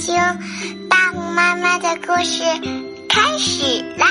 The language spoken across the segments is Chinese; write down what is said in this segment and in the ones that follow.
听大红妈妈的故事开始啦！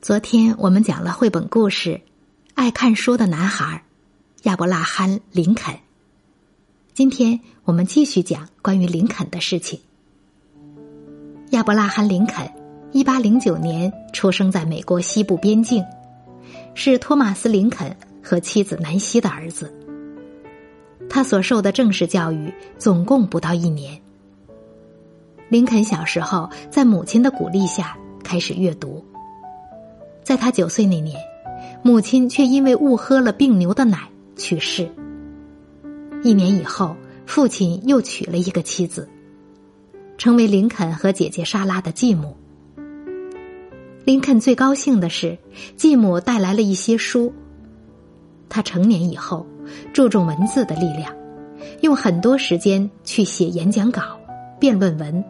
昨天我们讲了绘本故事《爱看书的男孩》亚伯拉罕·林肯。今天我们继续讲关于林肯的事情。亚伯拉罕·林肯，一八零九年出生在美国西部边境，是托马斯·林肯和妻子南希的儿子。他所受的正式教育总共不到一年。林肯小时候在母亲的鼓励下开始阅读。在他九岁那年，母亲却因为误喝了病牛的奶去世。一年以后，父亲又娶了一个妻子。成为林肯和姐姐莎拉的继母。林肯最高兴的是，继母带来了一些书。他成年以后，注重文字的力量，用很多时间去写演讲稿、辩论文，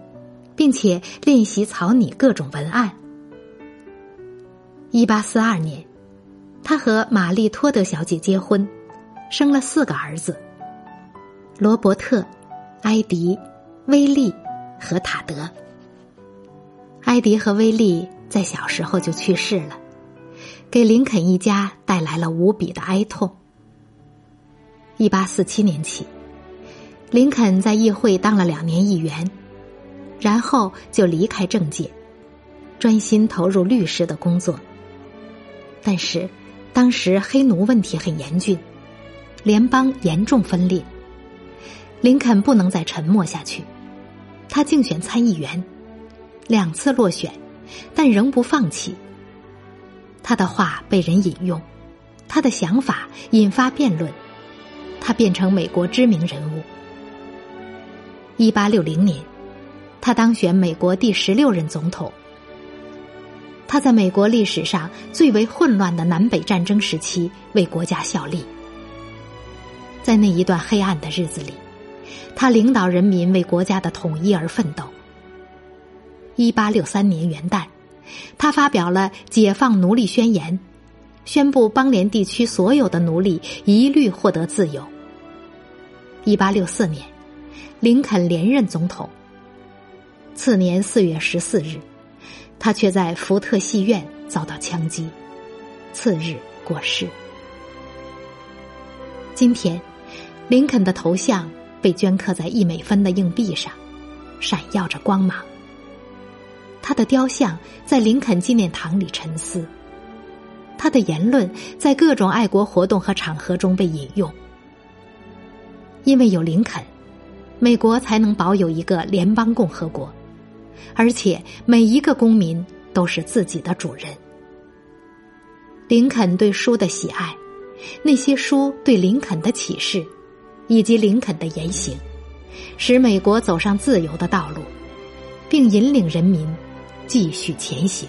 并且练习草拟各种文案。一八四二年，他和玛丽托德小姐结婚，生了四个儿子：罗伯特、埃迪、威利。和塔德，埃迪和威利在小时候就去世了，给林肯一家带来了无比的哀痛。一八四七年起，林肯在议会当了两年议员，然后就离开政界，专心投入律师的工作。但是，当时黑奴问题很严峻，联邦严重分裂，林肯不能再沉默下去。他竞选参议员，两次落选，但仍不放弃。他的话被人引用，他的想法引发辩论，变成美国知名人物。一八六零年，他当选美国第十六任总统。他在美国历史上最为混乱的南北战争时期为国家效力。在那一段黑暗的日子里。他领导人民为国家的统一而奋斗。一八六三年元旦，他发表了《解放奴隶宣言》，宣布邦联地区所有的奴隶一律获得自由。一八六四年，林肯连任总统。次年四月十四日，他却在福特戏院遭到枪击，次日过世。今天，林肯的头像。被镌刻在一美分的硬币上，闪耀着光芒。他的雕像在林肯纪念堂里沉思，他的言论在各种爱国活动和场合中被引用。因为有林肯，美国才能保有一个联邦共和国，而且每一个公民都是自己的主人。林肯对书的喜爱，那些书对林肯的启示。以及林肯的言行，使美国走上自由的道路，并引领人民继续前行。